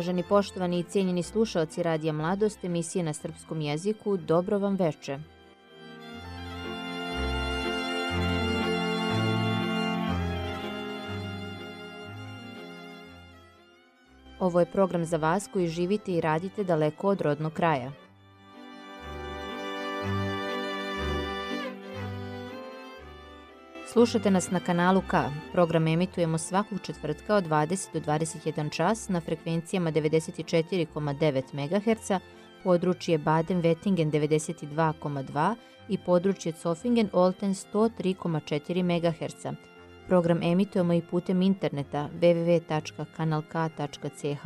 Uvaženi poštovani i cijenjeni slušalci Radija Mladost, emisije na srpskom jeziku, dobro vam veče. Ovo je program za vas koji živite i radite daleko od rodnog kraja. Slušate nas na kanalu K. Program emitujemo svakog četvrtka od 20 do 21 čas na frekvencijama 94,9 MHz, područje Baden-Wettingen 92,2 i područje Zofingen-Olten 103,4 MHz. Program emitujemo i putem interneta www.kanalk.ch,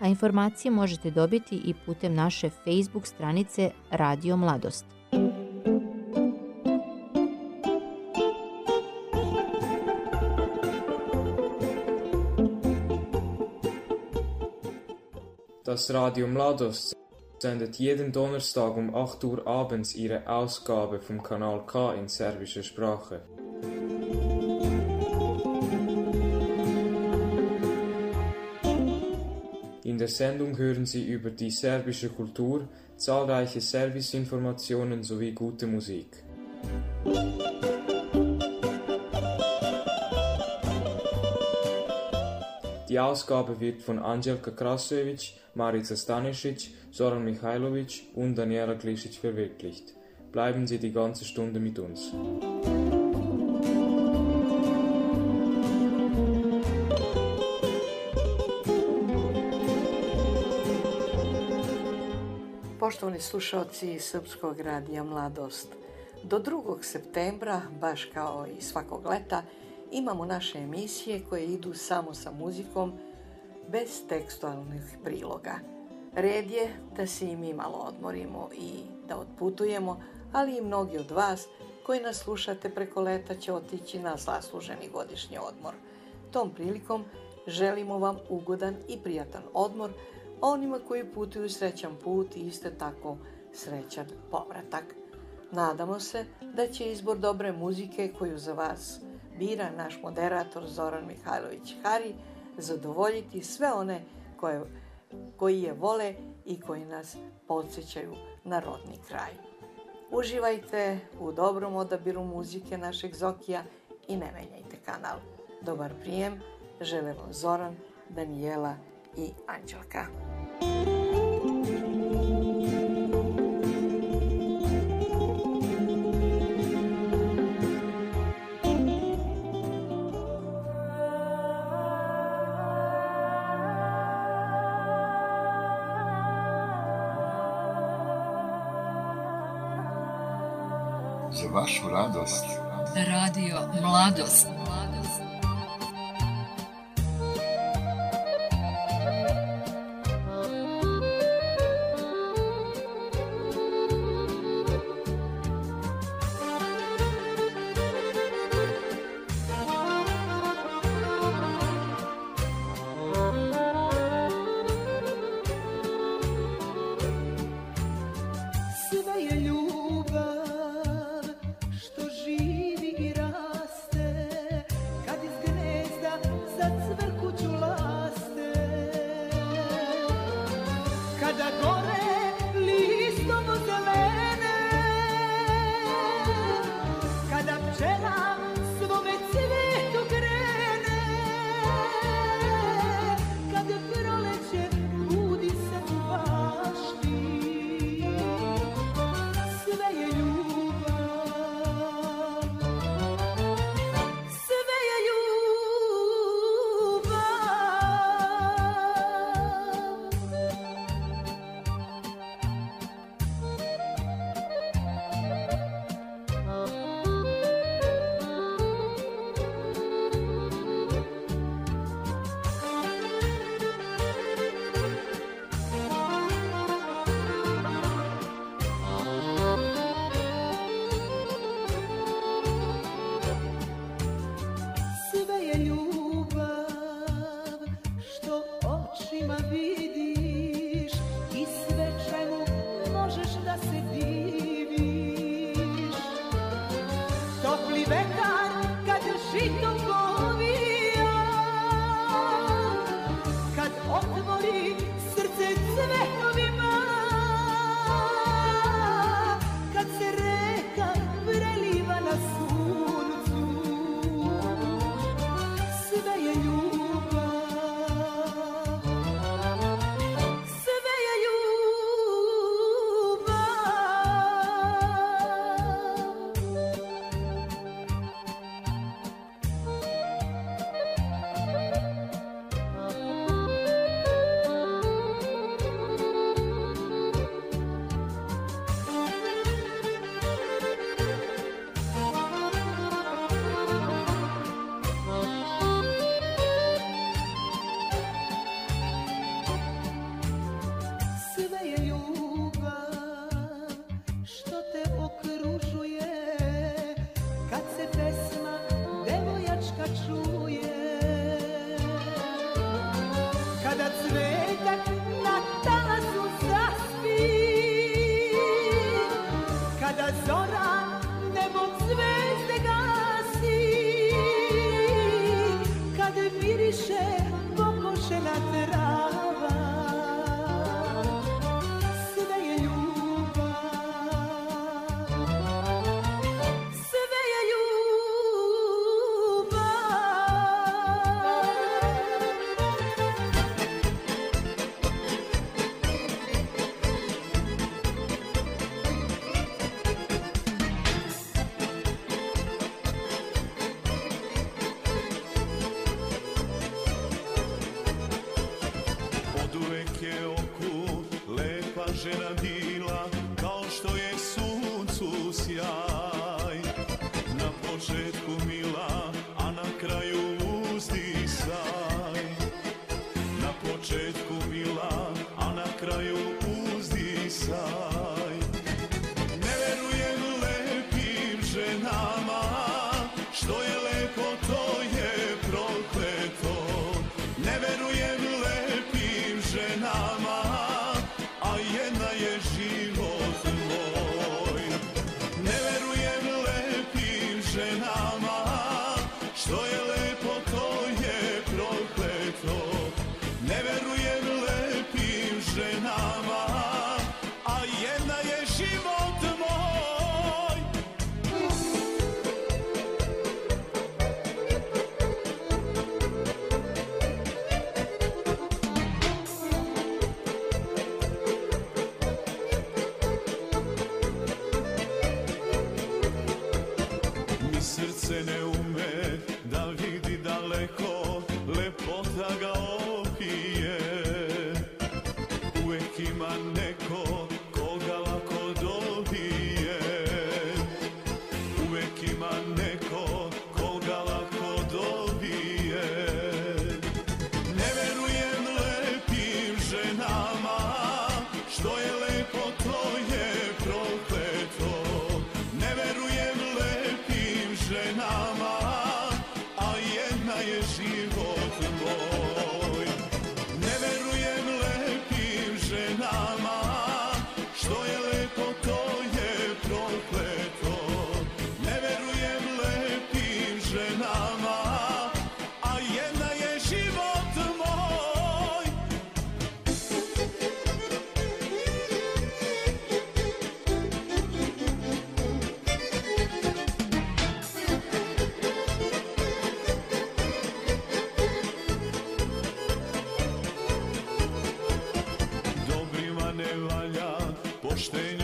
a informacije možete dobiti i putem naše Facebook stranice Radio Mladost. Das Radio Mladost sendet jeden Donnerstag um 8 Uhr abends ihre Ausgabe vom Kanal K in serbischer Sprache. In der Sendung hören Sie über die serbische Kultur, zahlreiche Serviceinformationen sowie gute Musik. Die Ausgabe wird von Angelika Krasovic, Marica Stanisic, Soran Mihailovic und Daniela Glisic verwirklicht. Bleiben Sie die ganze Stunde mit uns. Poštovani slušalci Srpskog radija Mladost, do 2. septembra, baš kao i svakog leta, imamo naše emisije koje idu samo sa muzikom, bez tekstualnih priloga. Red je da se i mi malo odmorimo i da otputujemo, ali i mnogi od vas koji nas slušate preko leta će otići na zasluženi godišnji odmor. Tom prilikom želimo vam ugodan i prijatan odmor, a onima koji putuju srećan put i isto tako srećan povratak. Nadamo se da će izbor dobre muzike koju za vas bira naš moderator Zoran Mihajlović Hari zadovoljiti sve one koje, koji je vole i koji nas podsjećaju na rodni kraj. Uživajte u dobrom odabiru muzike našeg Zokija i ne menjajte kanal. Dobar prijem, žele vam Zoran, Danijela i Anđelka. Radost Radio Mladost.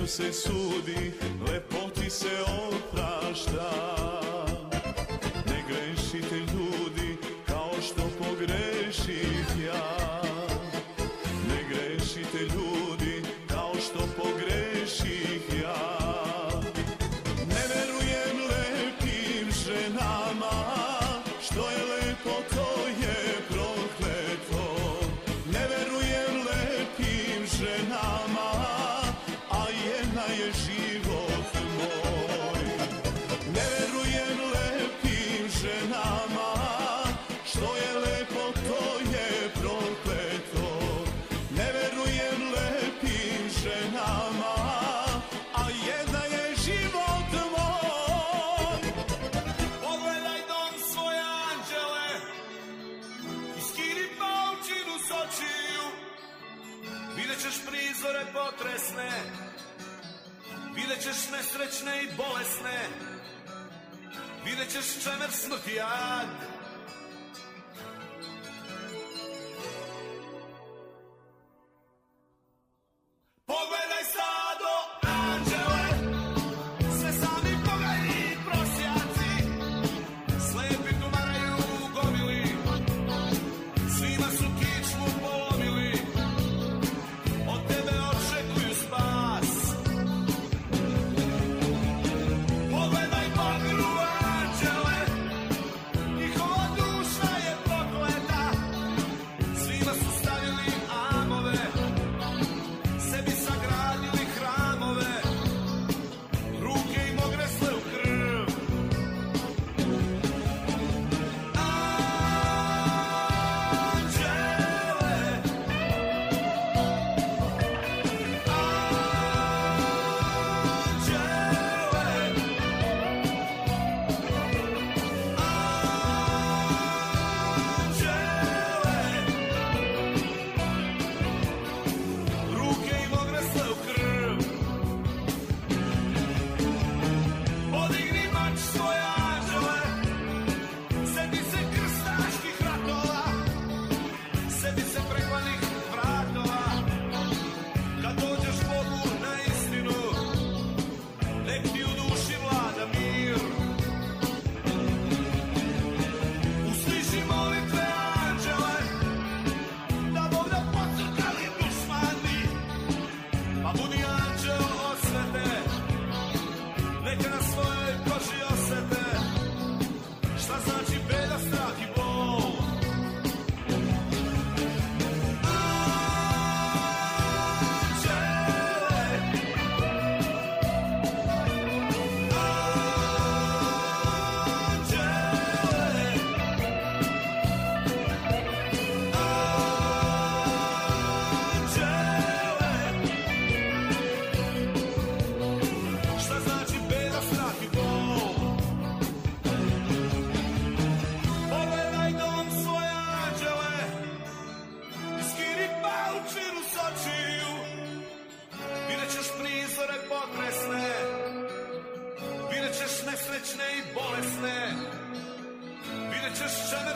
se sudi. prizore potresne Vidjet ćeš nesrećne i bolesne Vidjet ćeš čemer smrti jad.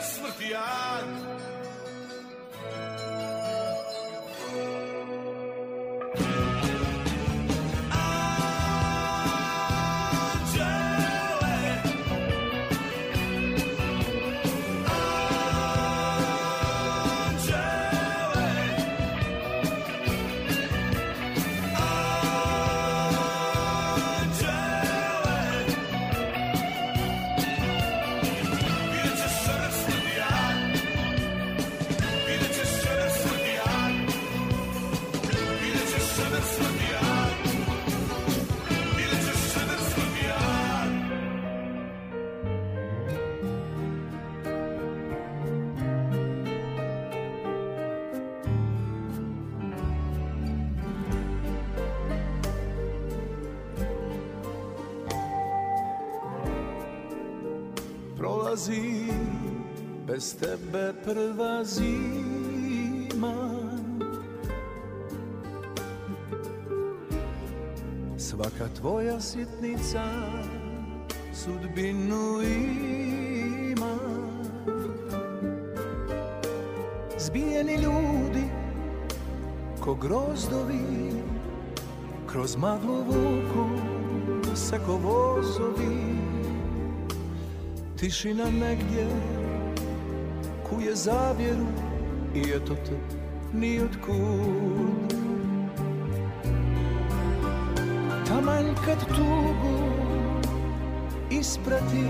sortear tebe prva zima. Svaka tvoja sitnica sudbinu ima. Zbijeni ljudi ko grozdovi Kroz maglu vuku se ko vozovi Tišina negdje kuje zavjeru i eto te ni otkud Taman kad tugu isprati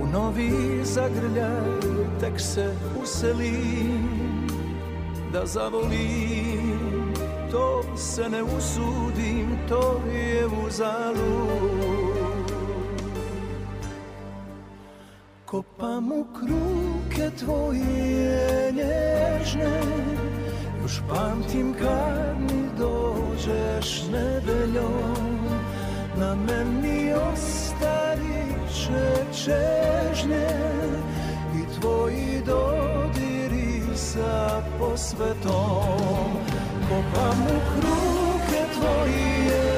u novi zagrljaj tek se uselim da zavolim to se ne usudim to je uzalud Kopam u kruke tvoje nježne Još pamtim kad mi dođeš nedeljom Na meni ostavit će čežnje I tvoji dodiri sa posvetom Kopam u kruke tvoje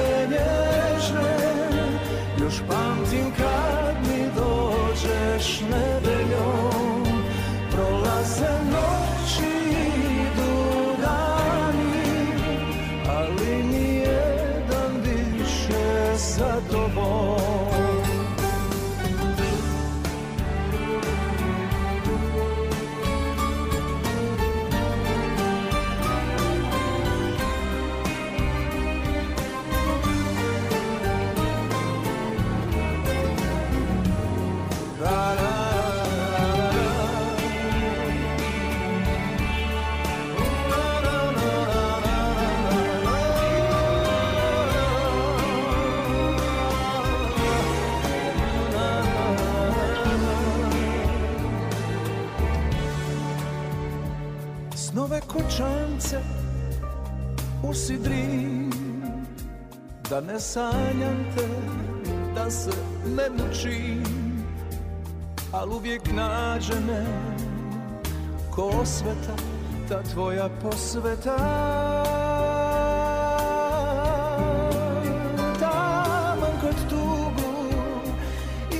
dođeš nedeljom Prolaze noći, usidrim Da ne sanjam te, da se ne mučim Al uvijek nađe me ko osveta Ta tvoja posveta. Taman kod tugu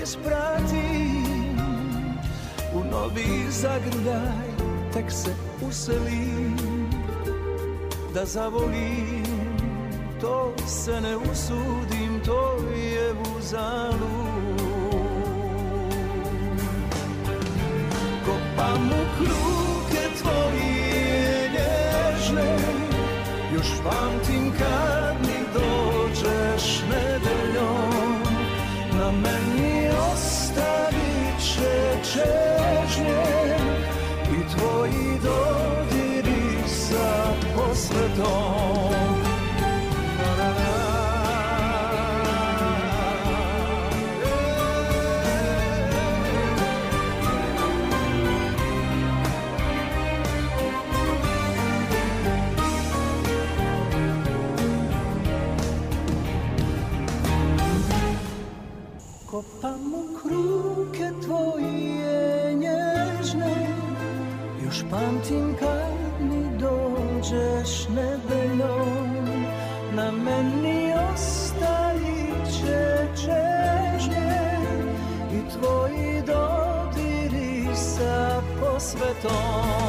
ispratim U novi zagrljaj tek se uselim Da zavolim to se ne usudim To je uzalud Kopam u kruke tvoje nježne Još pamtim kad mi dođeš nedeljom. Na meni ostavit će čežnje I tvoji sa posvetom Kopam u kruke tvoje nježne Još pamtim と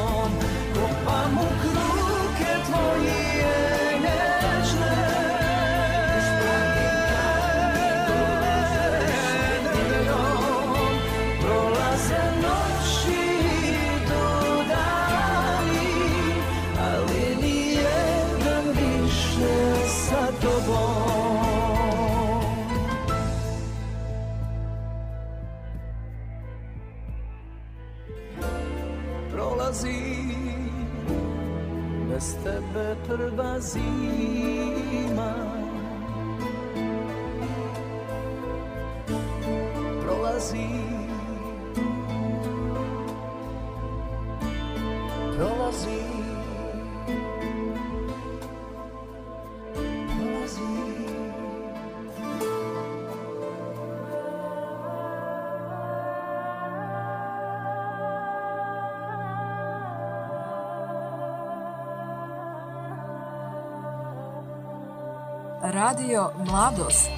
prva zima. Prolazi Radio Mladost.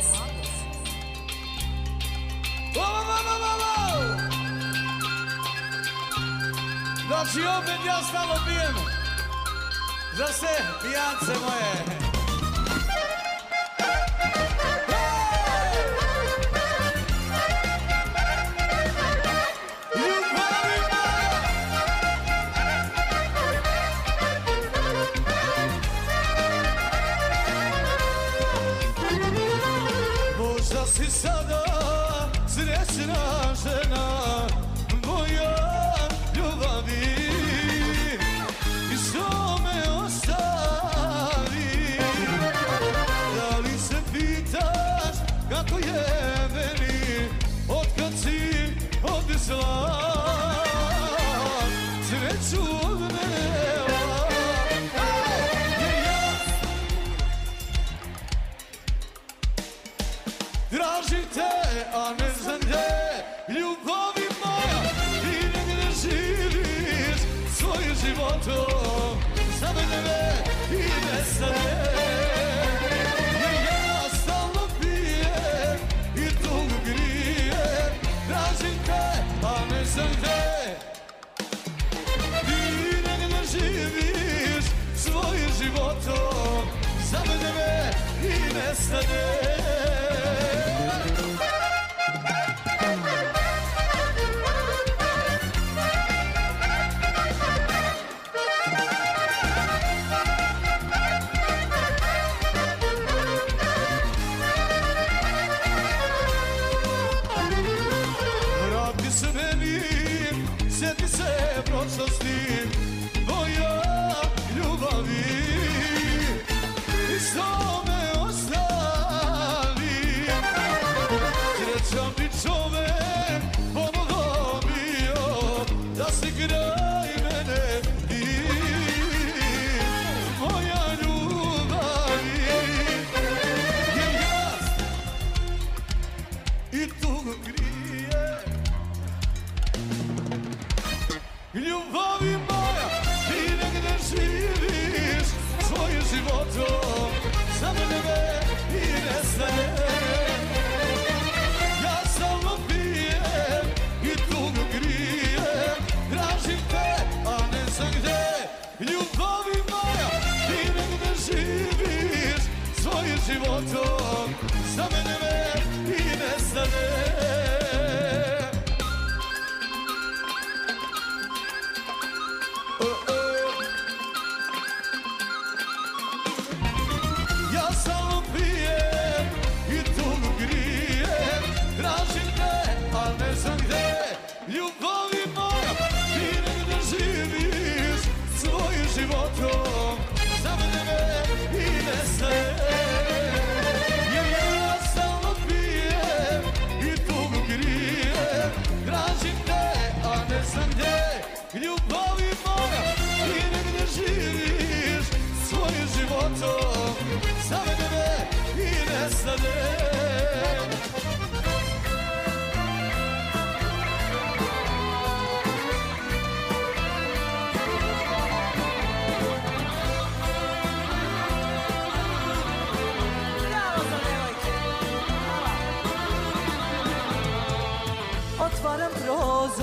Znači opet ja stalo pijem za sve pijance moje. Za mene i nestane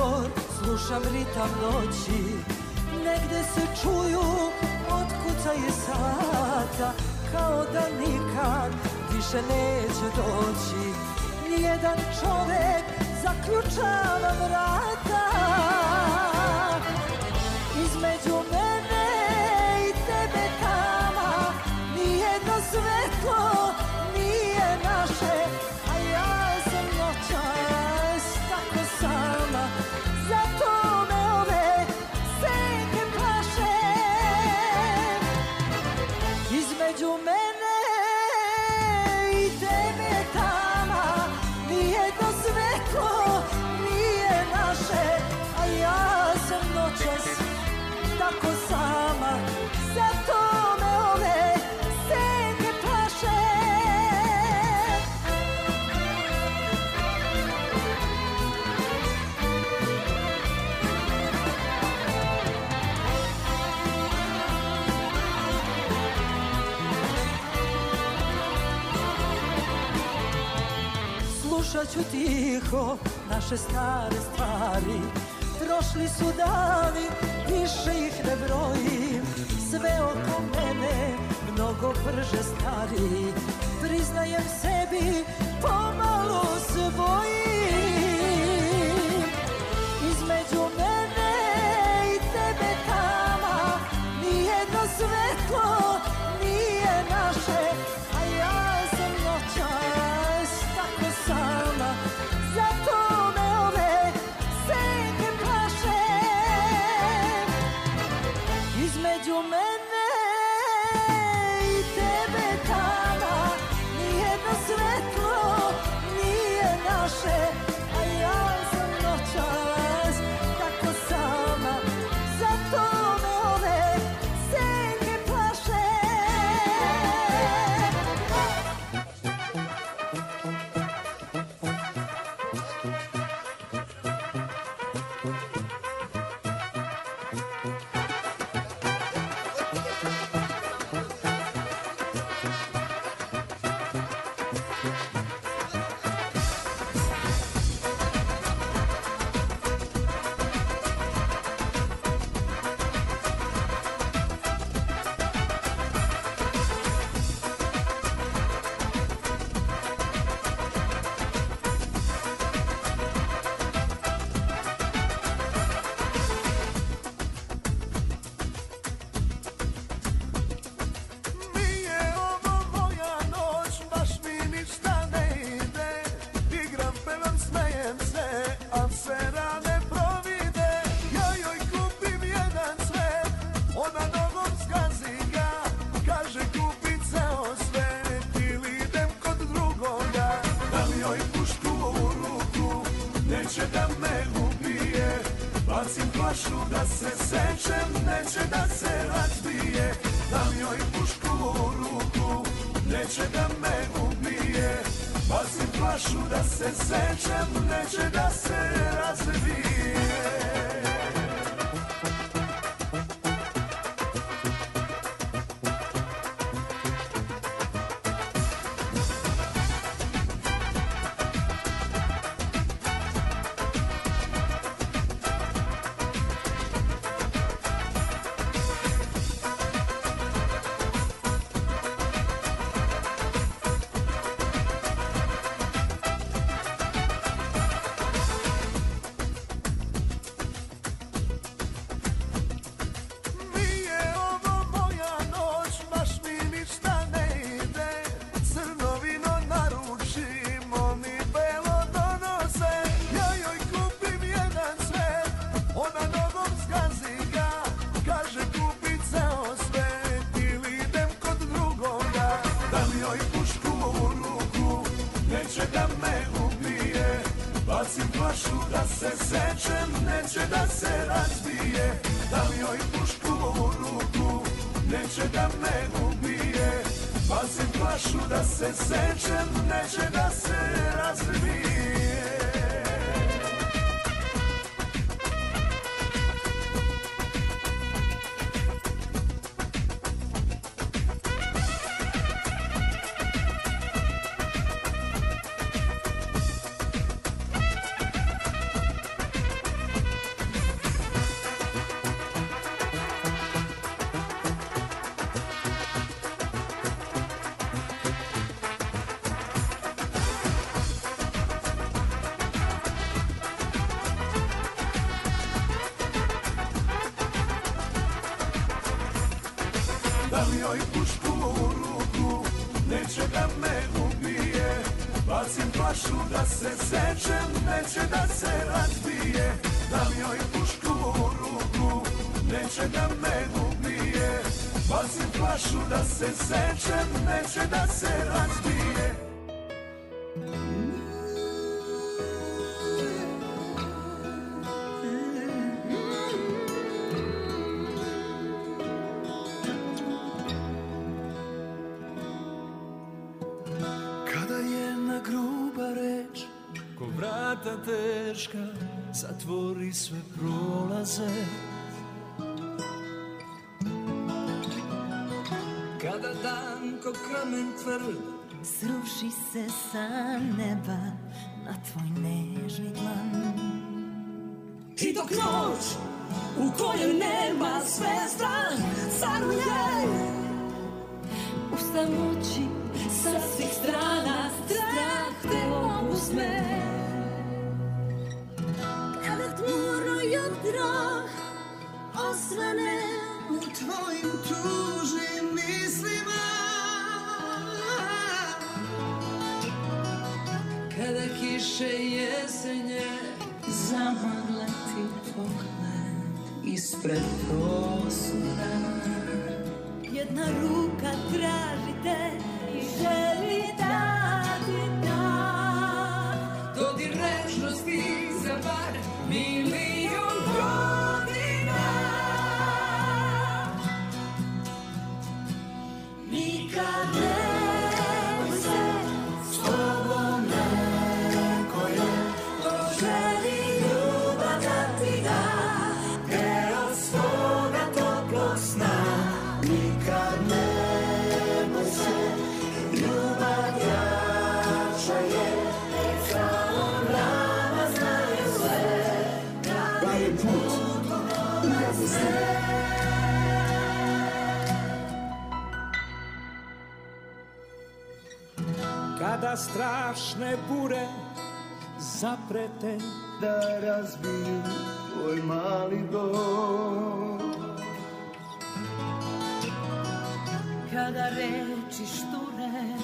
zbor Slušam ritam noći. Negde se čuju otkucaje sata Kao da nikad više neće doći. Nijedan čovek zaključava vrat tako sama Zato me ove Prošli su dani, više ih ne brojim. Sve oko mene mnogo brže stari. Priznajem sebi, pomalo svojim Između mene i tebe tama Nijedno svetlo nije naše A ja sam noćas pušku u ruku, neće da me ubije Bacim flašu da se sečem, neće da se razbije Dam joj pušku u ruku, neće da me ubije Bacim flašu da se sečem, neće da se razbije joj pušku u ruku Neće da me ubije. Bacim flašu da se sečem Neće da se razbije. Dam joj pušku u ruku Neće da me ubije. Bacim flašu da se sečem Neće da se razbije sve prolaze. Kada dan ko kamen tvrd Sruši se sa neba na tvoj nežni dlan. I dok noć u kojoj nema zvezda Sanuje U samoći sa svih strana Strah te uzme Tmurno jutro osvane U tvojim tužnim mislima. Kada kiše jesenje Zamagle ti pogled Ispred prozora Jedna ruka traži te i želi da ti da. Dodir nečnosti za bar believe. Zaprete Da razbiju tvoj mali dom. Kada reči šture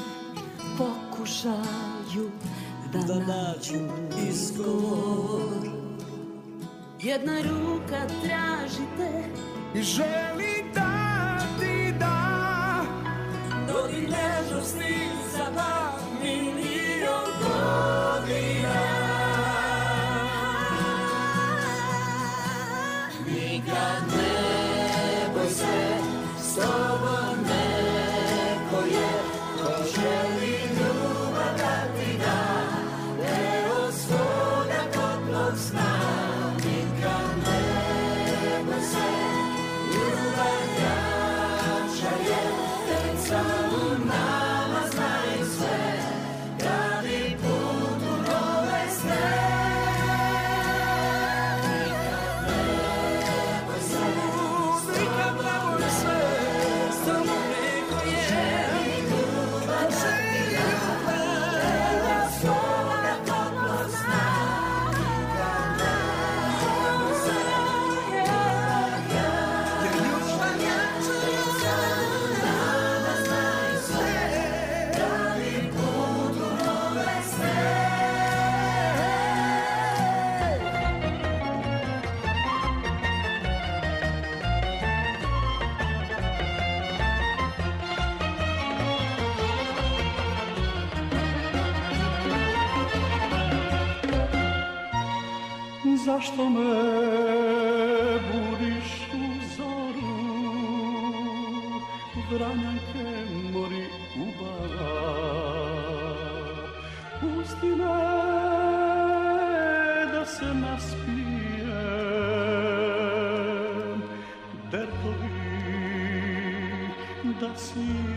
pokušaju da, Da nađu izgovor. Jedna ruka traži te. I želi da ti da. Dodir nežnosti za bar Zašto me budiš u zoru? Vranjanke mori ubava Pusti me da se naspijem. Dertovi da si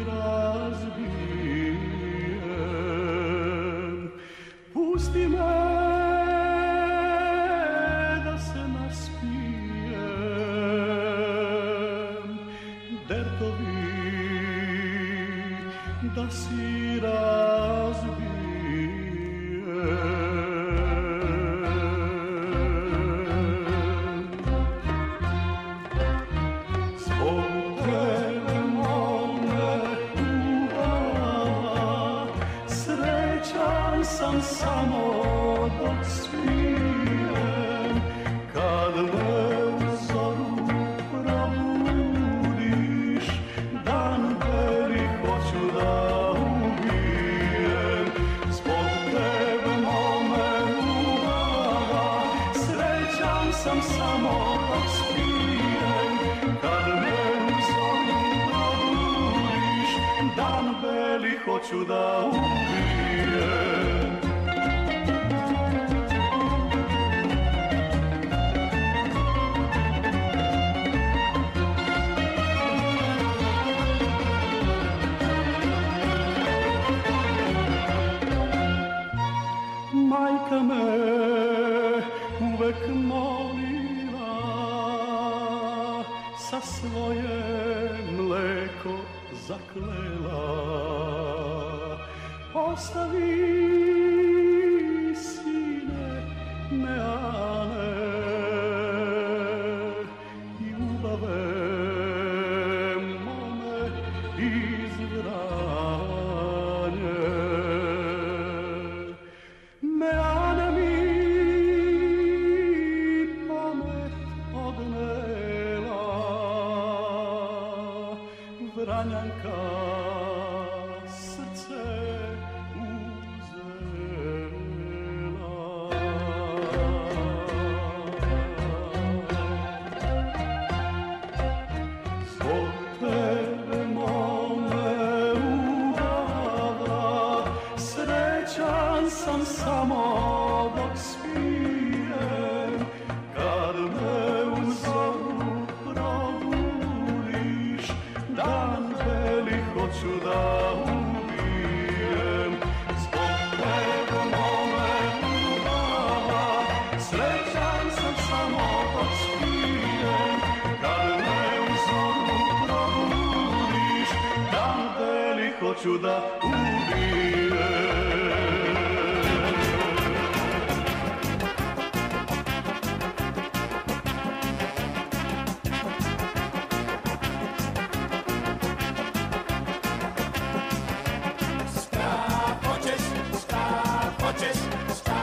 sam samo obspijen, kad me u zoni probudiš, dan beli hoću da. svoje mleko zaklela Ostavi hoću da ubijem Šta hoćeš, šta hoćeš, šta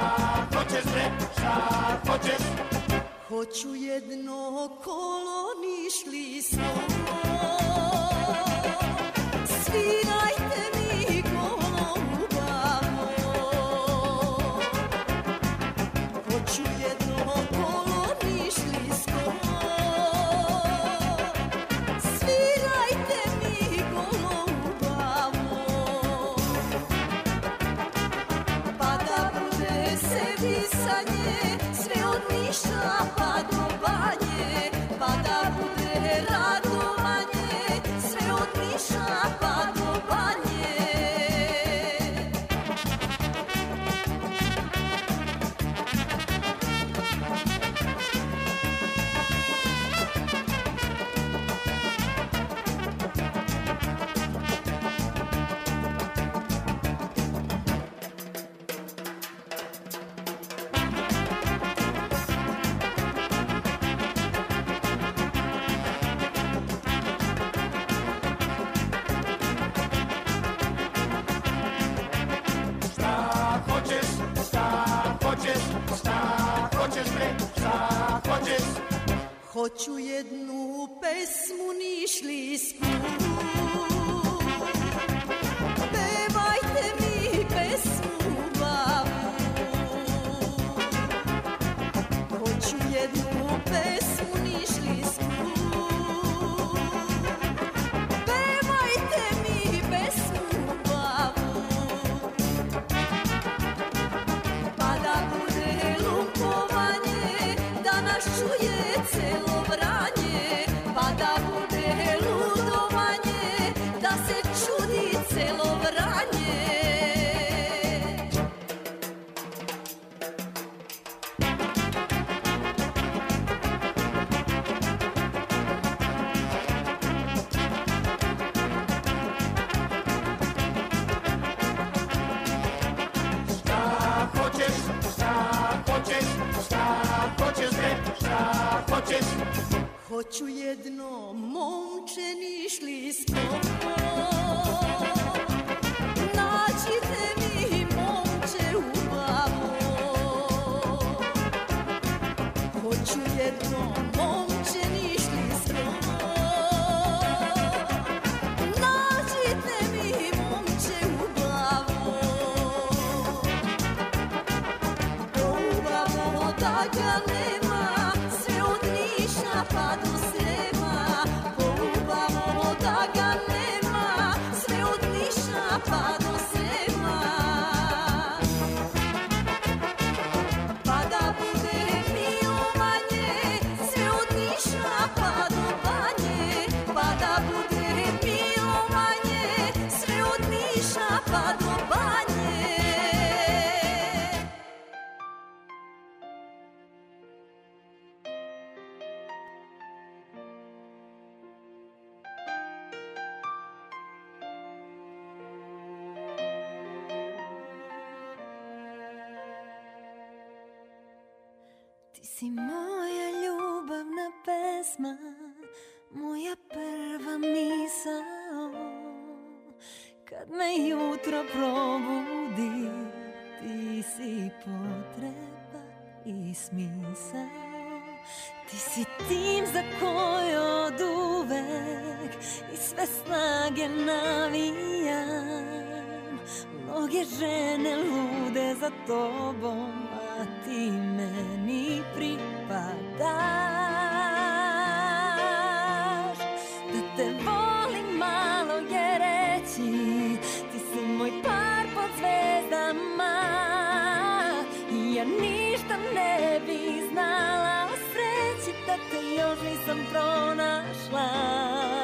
hoćeš bre, hoćeš Hoću jedno kolo jedno si moja ljubavna pesma, moja prva misao. Kad me jutro probudi, ti si potreba i smisao. Ti si tim za koji od uvek i sve snage navijam. Mnoge žene lude za tobom, pripadaš. Da te volim malo je reći, ti si moj par pod zvezdama. I ja ništa ne bi znala o sreći da te još nisam pronašla.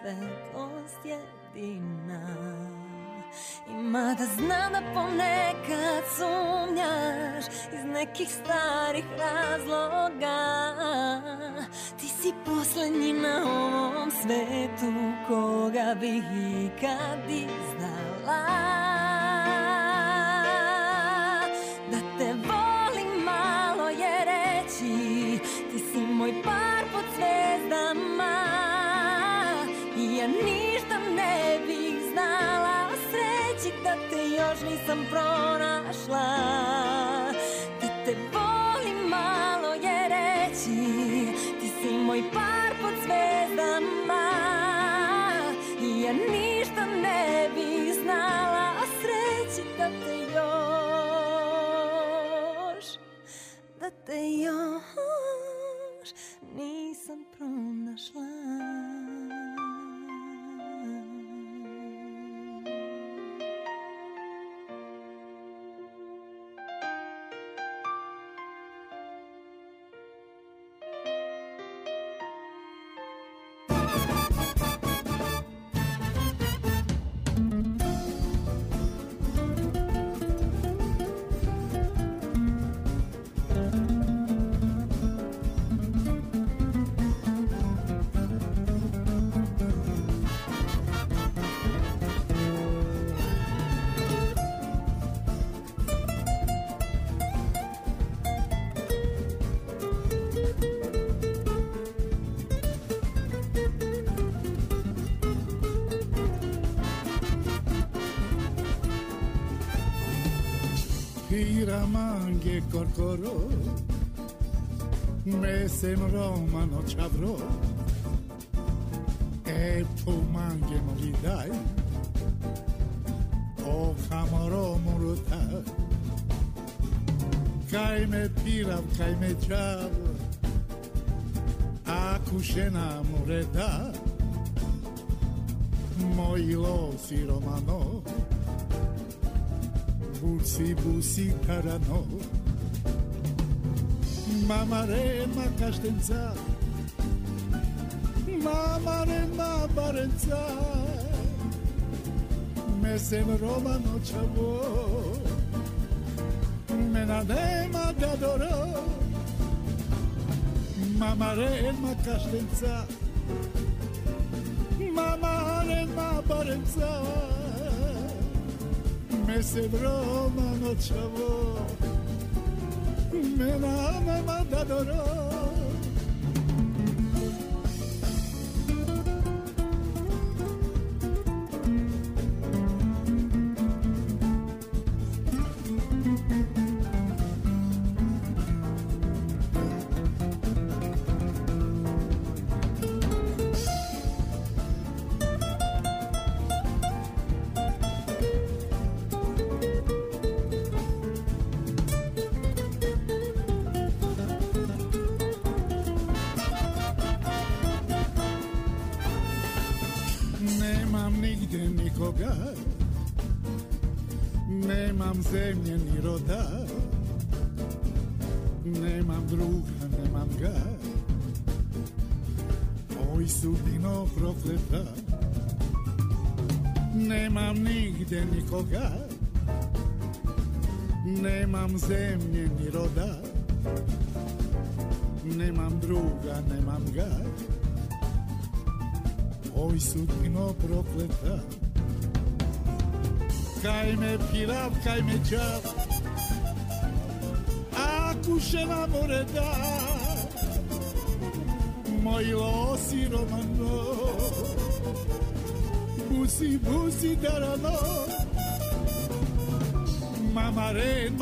Svetlost jedina. I mada znam da ponekad sumnjaš iz nekih starih razloga Ti si posljednji na ovom svetu koga bih ikad si moj par pod zvezdama ja ništa ne bih znala o sreći da te još nisam pronašla. Da te volim malo je reći Ti si moj par pod zvezdama. I ja ništa ne bih znala o sreći da te još Da te još nisam pronašla კორკორო მესემ რომანო ჩაბრო ეპო მანგე მიდაი ო ხამარო მუროთა кайме пирав кайме чав акушена муреда мои лоси романо бусси бусси тарано Mama Rema Castenza. Mama Rema Barenza. Mesem Romano Chavo Menadema Gadoro. Mama Rema Castenza. Mama Rema Barenza. Mesem Romano Chavo me nama madadoro nigde Nemam druga, nemam ga. Oj sudbino prokleta. Kaj me pirav, kaj me čav A kuše na more da Moj losi romano. Busi, busi darano. Mamaren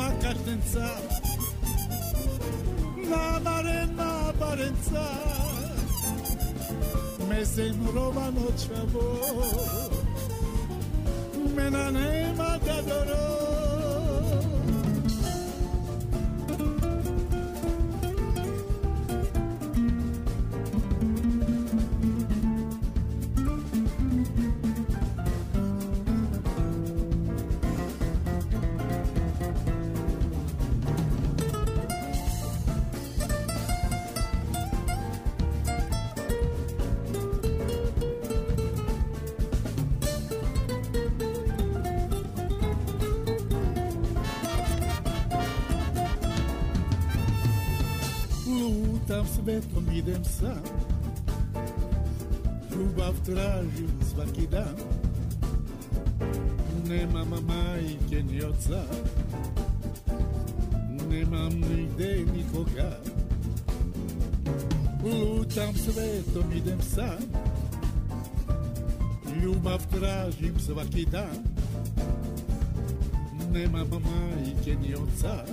apparența Mese în Roma no ceavo Mena svaki dan. Nemam majke ni oca Nemam nigde nikoga. Lutam svetom, idem sam. Ljubav tražim svaki dan. Nemam majke ni oca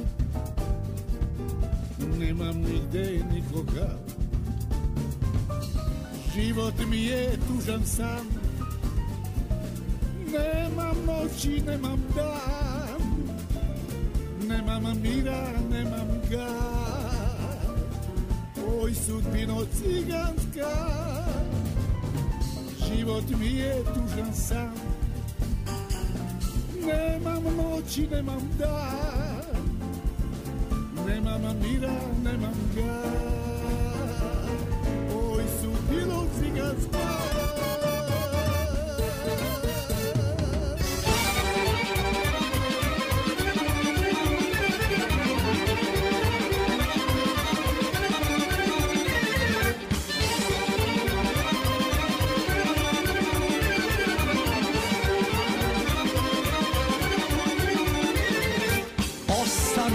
Nemam nigde nikoga. Život mi je tužan sam Nemam noći, nemam dan. Nemam mira, nemam ga. Oj sudbino ciganska. Život mi je tužan sam. Nemam noći, nemam dan. Nemam mira, nemam ga. Oj sudbino ciganska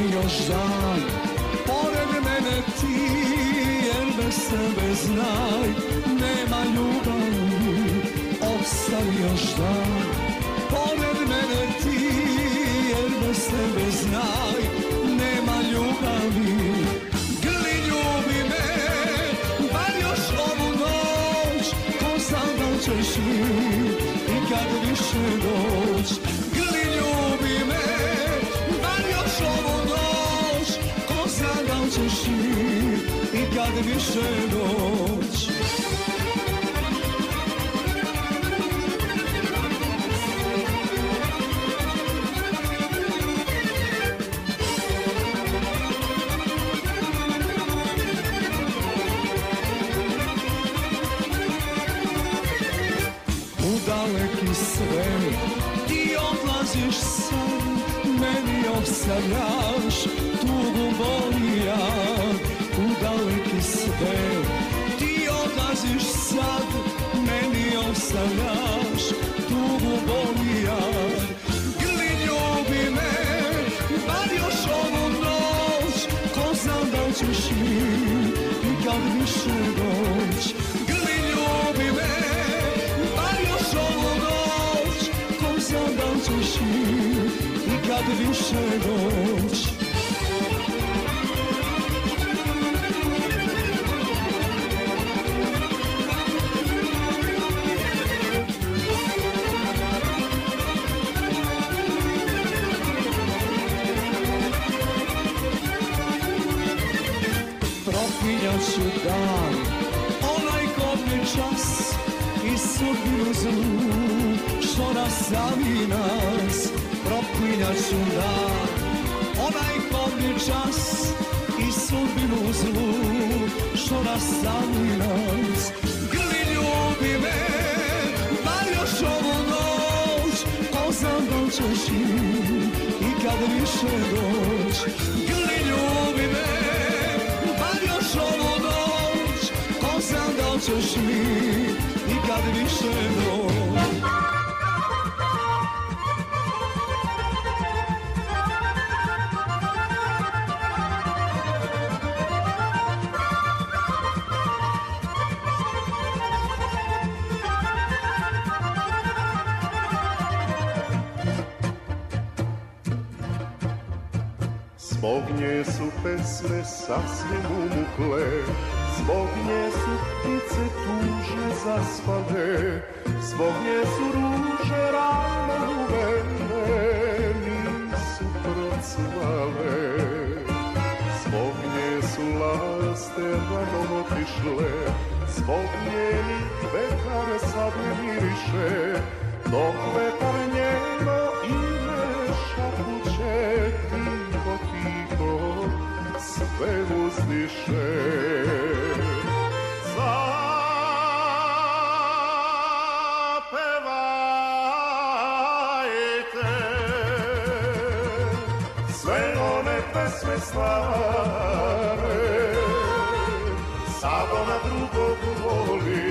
Ostani još dan Pored mene ti Jer bez sebe znaj Nema ljubavi Ostani još dan. Pored mene ti Jer bez sebe znaj Nema ljubavi. Grli ljubi me Bar još ovu noć Ko zna da ćeš mi kad više doć Da ćeš mi I kad više Ostavljaš Tugu bolija Grli ljubi me Bar još ovu noć. Ko znam da ćeš mi I kad više doć. Grli ljubi me Bar još ovu noć. Ko znam da ćeš mi I kad više doć dan. Onaj kobni čas I sudbinu zlu što nastavi nas propinjaću dan Onaj kobni čas i sudbinu zlu što nastavi nas. Grli ljubi me, bar još ovu noć Ko znam da ćeš i kad više doć i kad više doć Zbog nje su pesme sasvim umukle, zbog nje su duszy zaspane, zwognie su róże ranowe, mi su pracowale. Zwognie su laste ranowo tiszle, zwognie mi bekare sable mirisze, dok vetar njeno ime šapuće, tiho, tiho, sve uzdiše. Zagrebu. One pesme stare, sad ona drugog voli.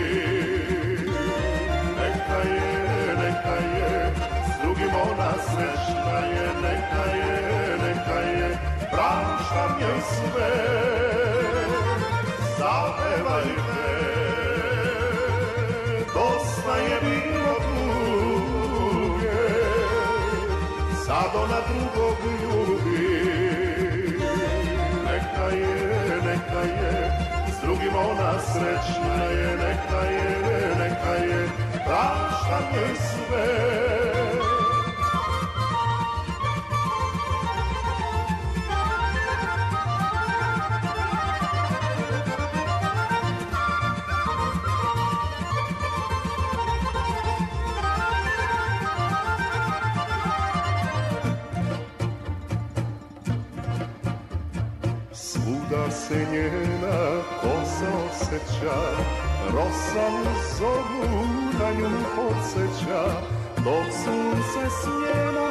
Neka je, neka je, s drugim ona srećna je, neka je, neka je, praštam joj sve. Zapevajte, dosta je bilo tuge, sad ona drugog ljubi. Je, neka je, s drugim ona srećna je, neka je, neka je, praštam joj sve. Se njena kosa osjeća, rosa u zoru na nju podsjeća, dok sunce s njenom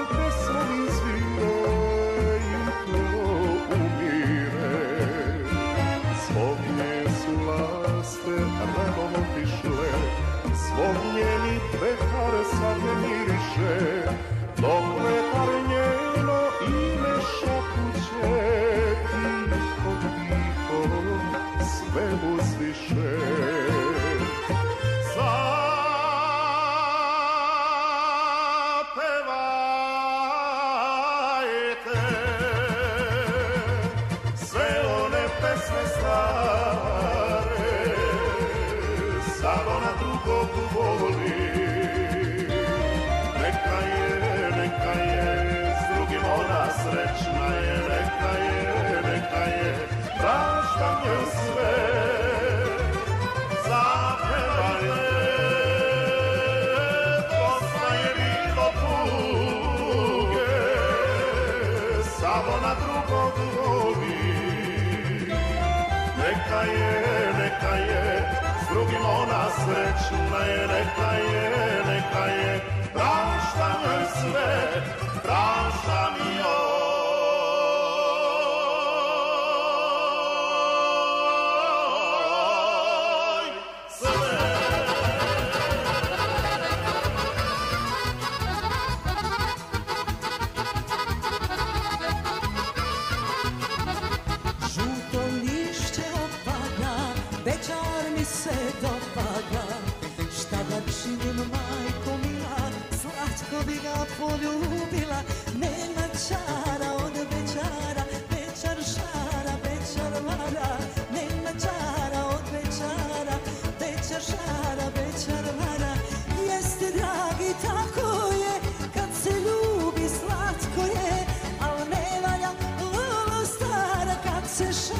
klassischer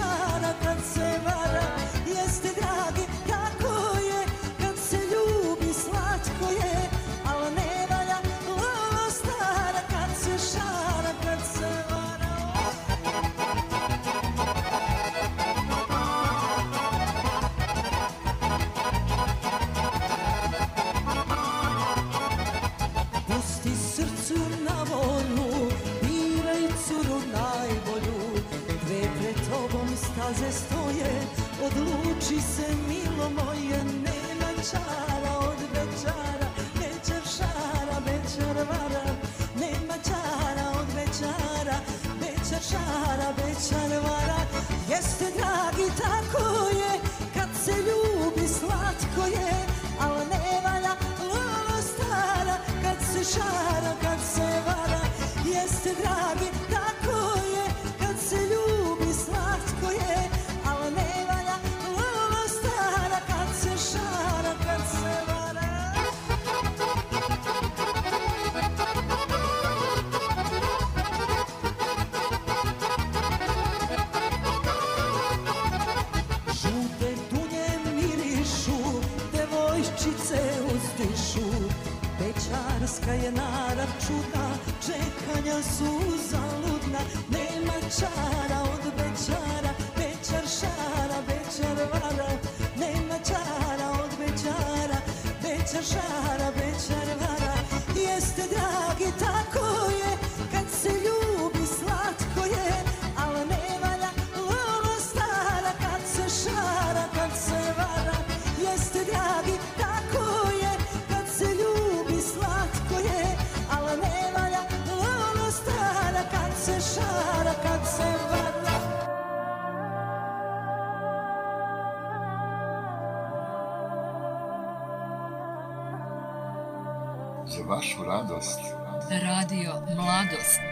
čudna, čekanja su zaludna, nema čara od večara, večer šara, večer vara, nema čara od večara, večer šara, vašu radost Radio Mladost.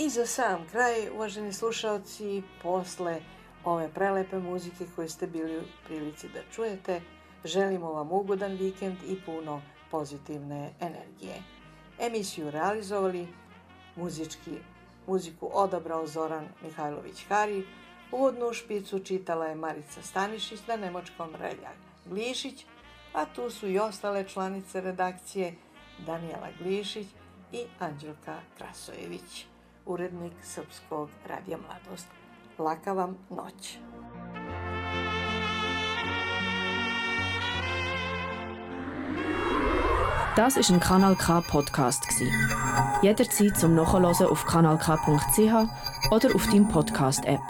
I za sam kraj, uvaženi slušalci, posle ove prelepe muzike koje ste bili u prilici da čujete, želimo vam ugodan vikend i puno pozitivne energije. Emisiju realizovali, muzički, muziku odabrao Zoran Mihajlović Hari, uvodnu špicu čitala je Marica Stanišić na nemočkom Relja Glišić, a tu su i ostale članice redakcije Danijela Glišić i Anđelka Krasojević, urednik Srpskog radija Mladost. Laka vam noć. Das ist ein Kanal K Podcast. Jederzeit zum Nachhören auf kanalk.ch oder auf deinem Podcast App.